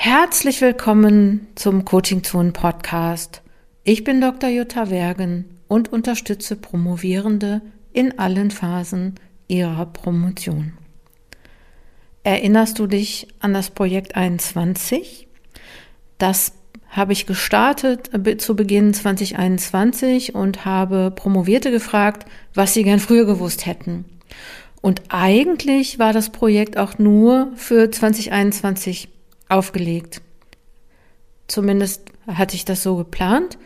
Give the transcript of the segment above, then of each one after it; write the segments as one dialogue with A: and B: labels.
A: Herzlich willkommen zum Coaching Zone Podcast. Ich bin Dr. Jutta Wergen und unterstütze Promovierende in allen Phasen ihrer Promotion. Erinnerst du dich an das Projekt 21? Das habe ich gestartet zu Beginn 2021 und habe Promovierte gefragt, was sie gern früher gewusst hätten. Und eigentlich war das Projekt auch nur für 2021 aufgelegt. Zumindest hatte ich das so geplant.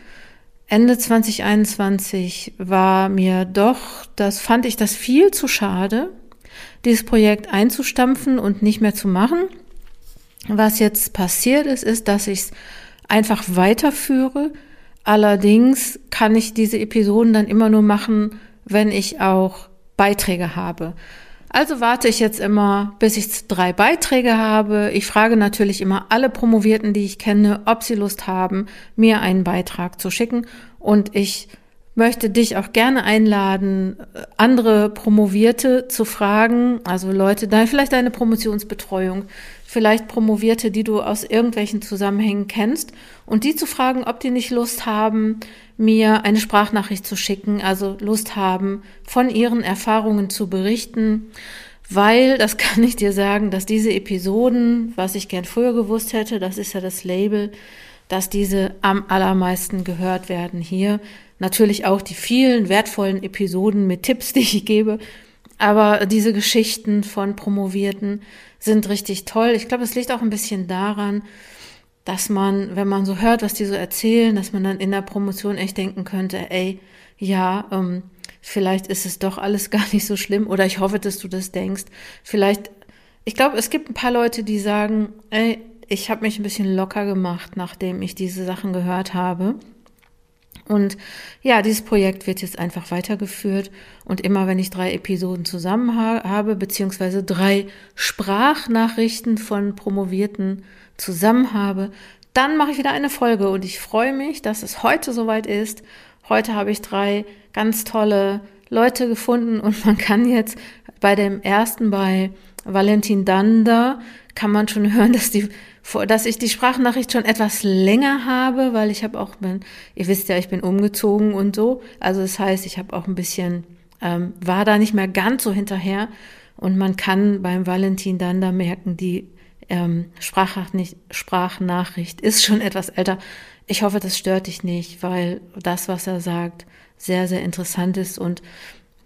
A: Ende 2021 war mir doch, das fand ich das viel zu schade, dieses Projekt einzustampfen und nicht mehr zu machen. Was jetzt passiert ist, ist, dass ich es einfach weiterführe. Allerdings kann ich diese Episoden dann immer nur machen, wenn ich auch Beiträge habe. Also warte ich jetzt immer, bis ich drei Beiträge habe. Ich frage natürlich immer alle Promovierten, die ich kenne, ob sie Lust haben, mir einen Beitrag zu schicken. Und ich möchte dich auch gerne einladen, andere Promovierte zu fragen, also Leute, dein, vielleicht deine Promotionsbetreuung, vielleicht Promovierte, die du aus irgendwelchen Zusammenhängen kennst, und die zu fragen, ob die nicht Lust haben, mir eine Sprachnachricht zu schicken, also Lust haben, von ihren Erfahrungen zu berichten, weil, das kann ich dir sagen, dass diese Episoden, was ich gern früher gewusst hätte, das ist ja das Label, dass diese am allermeisten gehört werden hier. Natürlich auch die vielen wertvollen Episoden mit Tipps, die ich gebe, aber diese Geschichten von Promovierten sind richtig toll. Ich glaube, es liegt auch ein bisschen daran, dass man, wenn man so hört, was die so erzählen, dass man dann in der Promotion echt denken könnte, ey, ja, ähm, vielleicht ist es doch alles gar nicht so schlimm oder ich hoffe, dass du das denkst. Vielleicht, ich glaube, es gibt ein paar Leute, die sagen, ey, ich habe mich ein bisschen locker gemacht, nachdem ich diese Sachen gehört habe. Und ja, dieses Projekt wird jetzt einfach weitergeführt. Und immer wenn ich drei Episoden zusammen ha habe, beziehungsweise drei Sprachnachrichten von Promovierten zusammen habe, dann mache ich wieder eine Folge. Und ich freue mich, dass es heute soweit ist. Heute habe ich drei ganz tolle Leute gefunden und man kann jetzt bei dem ersten, bei Valentin Danda, kann man schon hören, dass die dass ich die Sprachnachricht schon etwas länger habe, weil ich habe auch, ihr wisst ja, ich bin umgezogen und so. Also das heißt, ich habe auch ein bisschen, ähm, war da nicht mehr ganz so hinterher. Und man kann beim Valentin dann da merken, die ähm, Sprachnachricht, Sprachnachricht ist schon etwas älter. Ich hoffe, das stört dich nicht, weil das, was er sagt, sehr, sehr interessant ist. Und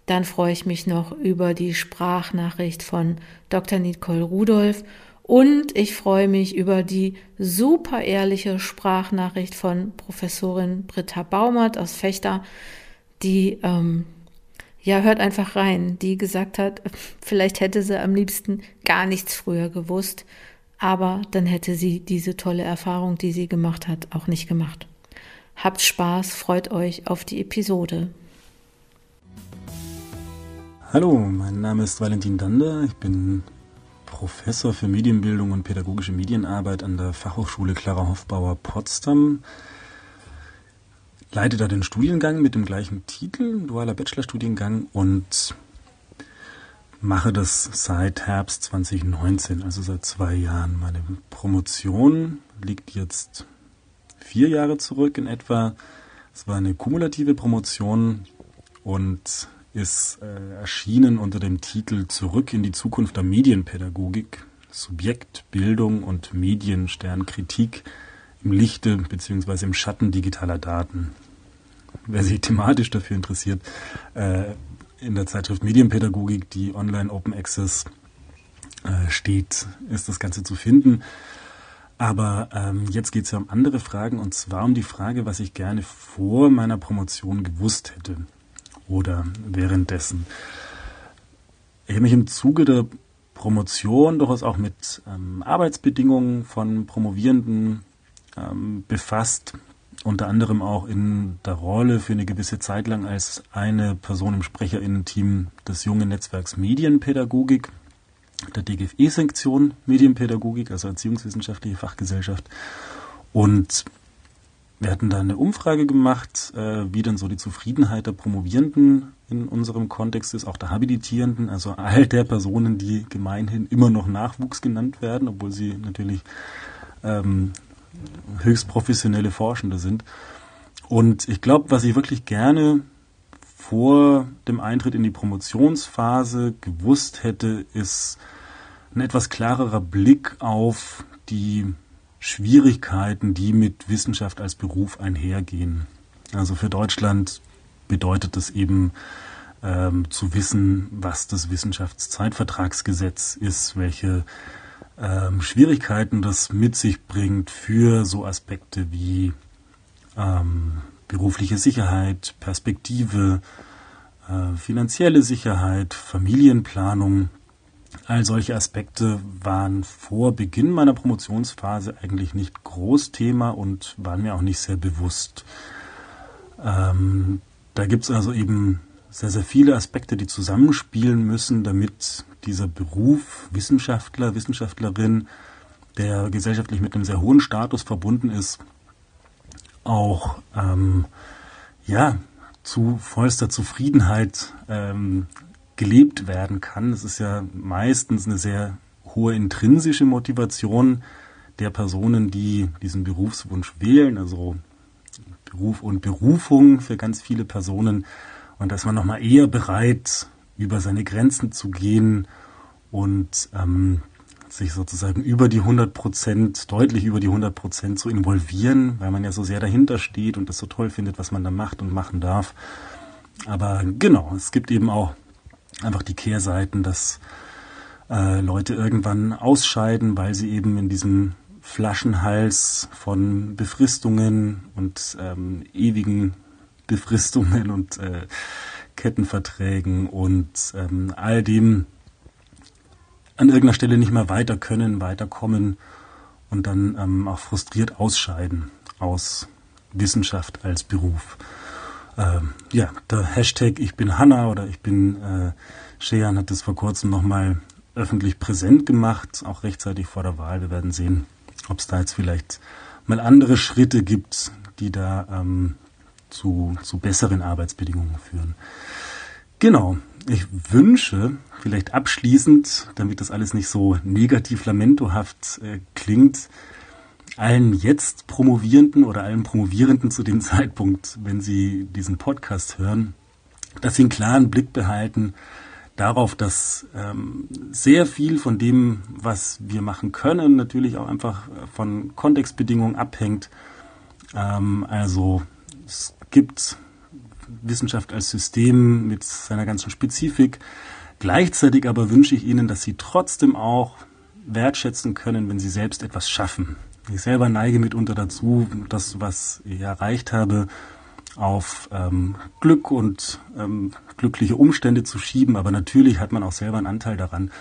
A: dann freue ich mich noch über die Sprachnachricht von Dr. Nicole Rudolph. Und ich freue mich über die super ehrliche Sprachnachricht von Professorin Britta Baumert aus Fechter, die ähm, ja hört einfach rein, die gesagt hat, vielleicht hätte sie am liebsten gar nichts früher gewusst, aber dann hätte sie diese tolle Erfahrung, die sie gemacht hat, auch nicht gemacht. Habt Spaß, freut euch auf die Episode.
B: Hallo, mein Name ist Valentin Dander, ich bin Professor für Medienbildung und pädagogische Medienarbeit an der Fachhochschule Clara Hofbauer Potsdam. Leite da den Studiengang mit dem gleichen Titel, dualer Bachelorstudiengang und mache das seit Herbst 2019, also seit zwei Jahren. Meine Promotion liegt jetzt vier Jahre zurück in etwa. Es war eine kumulative Promotion und ist äh, erschienen unter dem Titel Zurück in die Zukunft der Medienpädagogik, Subjekt, Bildung und Mediensternkritik im Lichte bzw. im Schatten digitaler Daten. Wer sich thematisch dafür interessiert, äh, in der Zeitschrift Medienpädagogik, die online Open Access äh, steht, ist das Ganze zu finden. Aber ähm, jetzt geht es ja um andere Fragen und zwar um die Frage, was ich gerne vor meiner Promotion gewusst hätte oder währenddessen. Ich habe mich im Zuge der Promotion durchaus auch mit ähm, Arbeitsbedingungen von Promovierenden ähm, befasst, unter anderem auch in der Rolle für eine gewisse Zeit lang als eine Person im Sprecherinnen-Team des jungen Netzwerks Medienpädagogik, der DGFE-Sektion Medienpädagogik, also Erziehungswissenschaftliche Fachgesellschaft. Und wir hatten da eine Umfrage gemacht, äh, wie denn so die Zufriedenheit der Promovierenden in unserem Kontext ist, auch der Habilitierenden, also all der Personen, die gemeinhin immer noch Nachwuchs genannt werden, obwohl sie natürlich ähm, höchst professionelle Forschende sind. Und ich glaube, was ich wirklich gerne vor dem Eintritt in die Promotionsphase gewusst hätte, ist ein etwas klarerer Blick auf die Schwierigkeiten, die mit Wissenschaft als Beruf einhergehen. Also für Deutschland bedeutet es eben ähm, zu wissen, was das Wissenschaftszeitvertragsgesetz ist, welche ähm, Schwierigkeiten das mit sich bringt für so Aspekte wie ähm, berufliche Sicherheit, Perspektive, äh, finanzielle Sicherheit, Familienplanung. All solche Aspekte waren vor Beginn meiner Promotionsphase eigentlich nicht Großthema und waren mir auch nicht sehr bewusst. Ähm, da gibt es also eben sehr, sehr viele Aspekte, die zusammenspielen müssen, damit dieser Beruf Wissenschaftler, Wissenschaftlerin, der gesellschaftlich mit einem sehr hohen Status verbunden ist, auch ähm, ja, zu vollster Zufriedenheit ähm, gelebt werden kann. Es ist ja meistens eine sehr hohe intrinsische Motivation der Personen, die diesen Berufswunsch wählen, also Beruf und Berufung für ganz viele Personen. Und dass man nochmal eher bereit, über seine Grenzen zu gehen und ähm, sich sozusagen über die 100 Prozent, deutlich über die 100 Prozent zu involvieren, weil man ja so sehr dahinter steht und das so toll findet, was man da macht und machen darf. Aber genau, es gibt eben auch einfach die Kehrseiten, dass äh, Leute irgendwann ausscheiden, weil sie eben in diesem Flaschenhals von Befristungen und ähm, ewigen Befristungen und äh, Kettenverträgen und ähm, all dem an irgendeiner Stelle nicht mehr weiter können, weiterkommen und dann ähm, auch frustriert ausscheiden aus Wissenschaft als Beruf. Ähm, ja, der Hashtag Ich bin Hanna oder Ich bin äh, Shean hat das vor kurzem nochmal öffentlich präsent gemacht, auch rechtzeitig vor der Wahl. Wir werden sehen, ob es da jetzt vielleicht mal andere Schritte gibt, die da ähm, zu, zu besseren Arbeitsbedingungen führen. Genau, ich wünsche, vielleicht abschließend, damit das alles nicht so negativ lamentohaft äh, klingt, allen jetzt Promovierenden oder allen Promovierenden zu dem Zeitpunkt, wenn sie diesen Podcast hören, dass sie einen klaren Blick behalten darauf, dass ähm, sehr viel von dem, was wir machen können, natürlich auch einfach von Kontextbedingungen abhängt. Ähm, also es gibt Wissenschaft als System mit seiner ganzen Spezifik. Gleichzeitig aber wünsche ich Ihnen, dass Sie trotzdem auch wertschätzen können, wenn Sie selbst etwas schaffen. Ich selber neige mitunter dazu, das, was ich erreicht habe, auf ähm, Glück und ähm, glückliche Umstände zu schieben, aber natürlich hat man auch selber einen Anteil daran.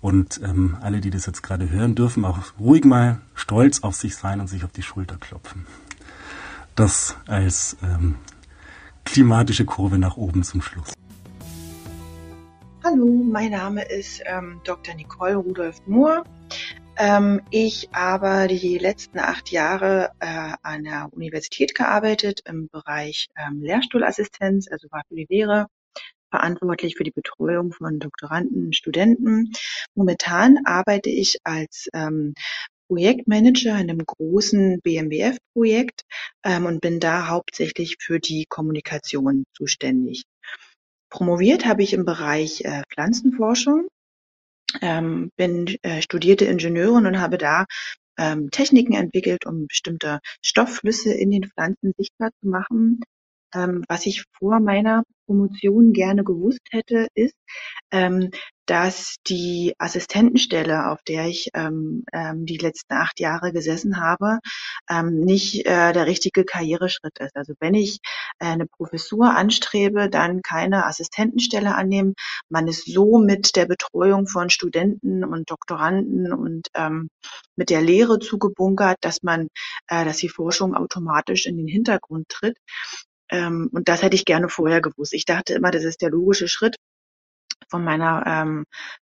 B: Und ähm, alle, die das jetzt gerade hören, dürfen auch ruhig mal stolz auf sich sein und sich auf die Schulter klopfen. Das als ähm, klimatische Kurve nach oben zum Schluss.
C: Hallo, mein Name ist ähm, Dr. Nicole Rudolf Mohr. Ähm, ich habe die letzten acht Jahre äh, an der Universität gearbeitet im Bereich ähm, Lehrstuhlassistenz, also war für die Lehre verantwortlich für die Betreuung von Doktoranden Studenten. Momentan arbeite ich als ähm, Projektmanager in einem großen BMWF-Projekt ähm, und bin da hauptsächlich für die Kommunikation zuständig. Promoviert habe ich im Bereich äh, Pflanzenforschung, ähm, bin äh, studierte Ingenieurin und habe da ähm, Techniken entwickelt, um bestimmte Stoffflüsse in den Pflanzen sichtbar zu machen. Ähm, was ich vor meiner Promotion gerne gewusst hätte, ist, ähm, dass die Assistentenstelle, auf der ich ähm, ähm, die letzten acht Jahre gesessen habe, ähm, nicht äh, der richtige Karriereschritt ist. Also wenn ich äh, eine Professur anstrebe, dann keine Assistentenstelle annehmen. Man ist so mit der Betreuung von Studenten und Doktoranden und ähm, mit der Lehre zugebunkert, dass man, äh, dass die Forschung automatisch in den Hintergrund tritt. Ähm, und das hätte ich gerne vorher gewusst. Ich dachte immer, das ist der logische Schritt von meiner ähm,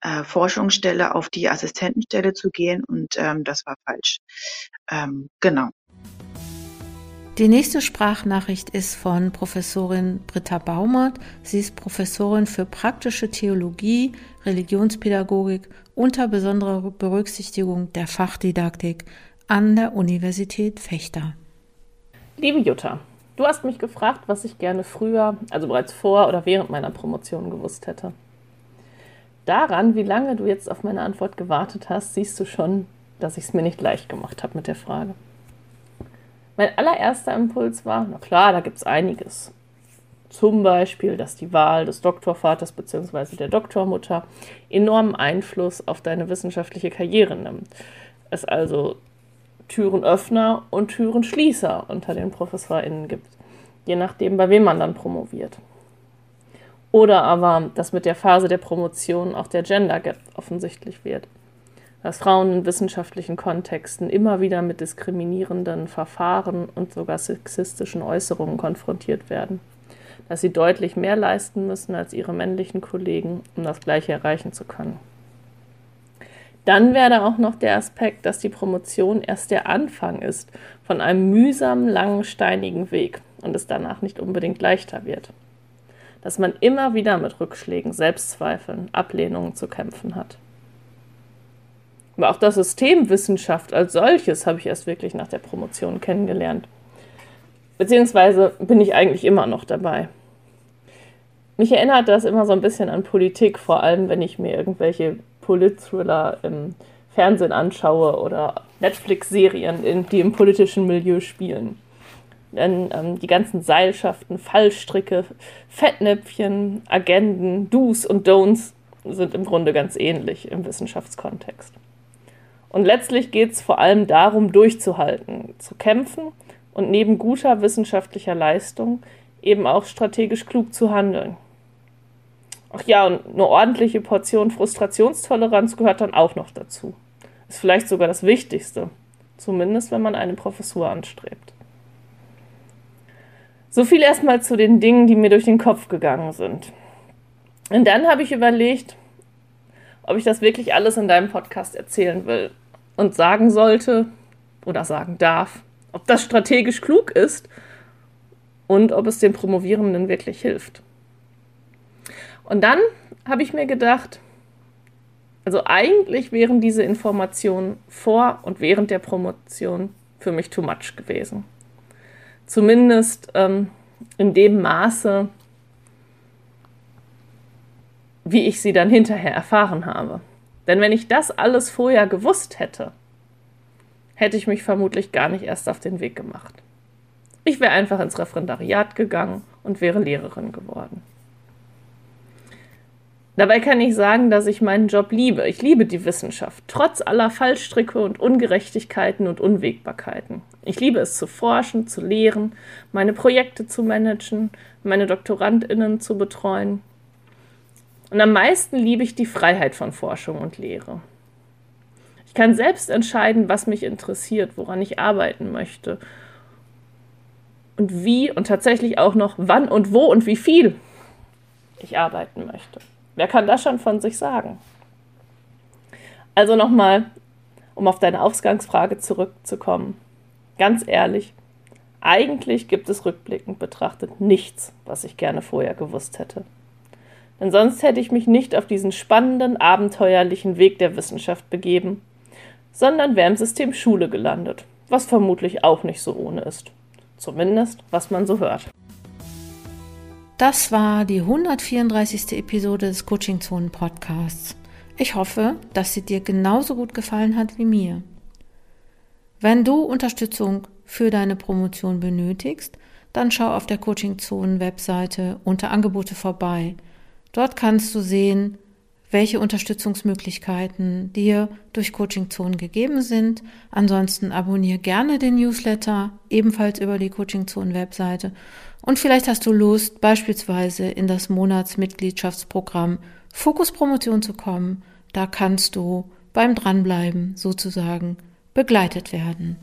C: äh, Forschungsstelle auf die Assistentenstelle zu gehen und ähm, das war falsch. Ähm, genau.
A: Die nächste Sprachnachricht ist von Professorin Britta Baumert. Sie ist Professorin für praktische Theologie, Religionspädagogik unter besonderer Berücksichtigung der Fachdidaktik an der Universität Fechter.
D: Liebe Jutta, du hast mich gefragt, was ich gerne früher, also bereits vor oder während meiner Promotion gewusst hätte. Daran, wie lange du jetzt auf meine Antwort gewartet hast, siehst du schon, dass ich es mir nicht leicht gemacht habe mit der Frage. Mein allererster Impuls war, na klar, da gibt es einiges. Zum Beispiel, dass die Wahl des Doktorvaters bzw. der Doktormutter enormen Einfluss auf deine wissenschaftliche Karriere nimmt. Es also Türenöffner und Türenschließer unter den ProfessorInnen gibt, je nachdem, bei wem man dann promoviert. Oder aber, dass mit der Phase der Promotion auch der Gender Gap offensichtlich wird. Dass Frauen in wissenschaftlichen Kontexten immer wieder mit diskriminierenden Verfahren und sogar sexistischen Äußerungen konfrontiert werden dass sie deutlich mehr leisten müssen als ihre männlichen Kollegen, um das Gleiche erreichen zu können. Dann wäre auch noch der Aspekt, dass die Promotion erst der Anfang ist von einem mühsamen, langen, steinigen Weg und es danach nicht unbedingt leichter wird. Dass man immer wieder mit Rückschlägen, Selbstzweifeln, Ablehnungen zu kämpfen hat. Aber auch das System Wissenschaft als solches habe ich erst wirklich nach der Promotion kennengelernt. Beziehungsweise bin ich eigentlich immer noch dabei. Mich erinnert das immer so ein bisschen an Politik, vor allem wenn ich mir irgendwelche Polit-Thriller im Fernsehen anschaue oder Netflix-Serien, die im politischen Milieu spielen. Denn ähm, die ganzen Seilschaften, Fallstricke, Fettnäpfchen, Agenden, Do's und Don'ts sind im Grunde ganz ähnlich im Wissenschaftskontext. Und letztlich geht es vor allem darum, durchzuhalten, zu kämpfen und neben guter wissenschaftlicher Leistung eben auch strategisch klug zu handeln. Ach ja, und eine ordentliche Portion Frustrationstoleranz gehört dann auch noch dazu. Ist vielleicht sogar das Wichtigste, zumindest wenn man eine Professur anstrebt. So viel erstmal zu den Dingen, die mir durch den Kopf gegangen sind. Und dann habe ich überlegt, ob ich das wirklich alles in deinem Podcast erzählen will und sagen sollte oder sagen darf ob das strategisch klug ist und ob es den Promovierenden wirklich hilft. Und dann habe ich mir gedacht, also eigentlich wären diese Informationen vor und während der Promotion für mich too much gewesen. Zumindest ähm, in dem Maße, wie ich sie dann hinterher erfahren habe. Denn wenn ich das alles vorher gewusst hätte, hätte ich mich vermutlich gar nicht erst auf den Weg gemacht. Ich wäre einfach ins Referendariat gegangen und wäre Lehrerin geworden. Dabei kann ich sagen, dass ich meinen Job liebe. Ich liebe die Wissenschaft, trotz aller Fallstricke und Ungerechtigkeiten und Unwägbarkeiten. Ich liebe es zu forschen, zu lehren, meine Projekte zu managen, meine Doktorandinnen zu betreuen. Und am meisten liebe ich die Freiheit von Forschung und Lehre kann selbst entscheiden, was mich interessiert, woran ich arbeiten möchte. Und wie und tatsächlich auch noch wann und wo und wie viel ich arbeiten möchte. Wer kann das schon von sich sagen? Also nochmal, um auf deine Ausgangsfrage zurückzukommen. Ganz ehrlich, eigentlich gibt es rückblickend betrachtet nichts, was ich gerne vorher gewusst hätte. Denn sonst hätte ich mich nicht auf diesen spannenden, abenteuerlichen Weg der Wissenschaft begeben sondern wäre im System Schule gelandet, was vermutlich auch nicht so ohne ist. Zumindest, was man so hört.
A: Das war die 134. Episode des Coaching Zonen Podcasts. Ich hoffe, dass sie dir genauso gut gefallen hat wie mir. Wenn du Unterstützung für deine Promotion benötigst, dann schau auf der Coaching Zonen Webseite unter Angebote vorbei. Dort kannst du sehen, welche Unterstützungsmöglichkeiten dir durch Coaching Zone gegeben sind. Ansonsten abonniere gerne den Newsletter, ebenfalls über die Coaching Zone Webseite. Und vielleicht hast du Lust, beispielsweise in das Monatsmitgliedschaftsprogramm Fokus Promotion zu kommen. Da kannst du beim Dranbleiben sozusagen begleitet werden.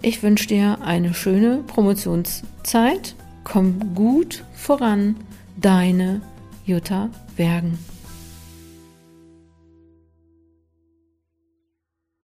A: Ich wünsche dir eine schöne Promotionszeit. Komm gut voran. Deine Jutta Bergen.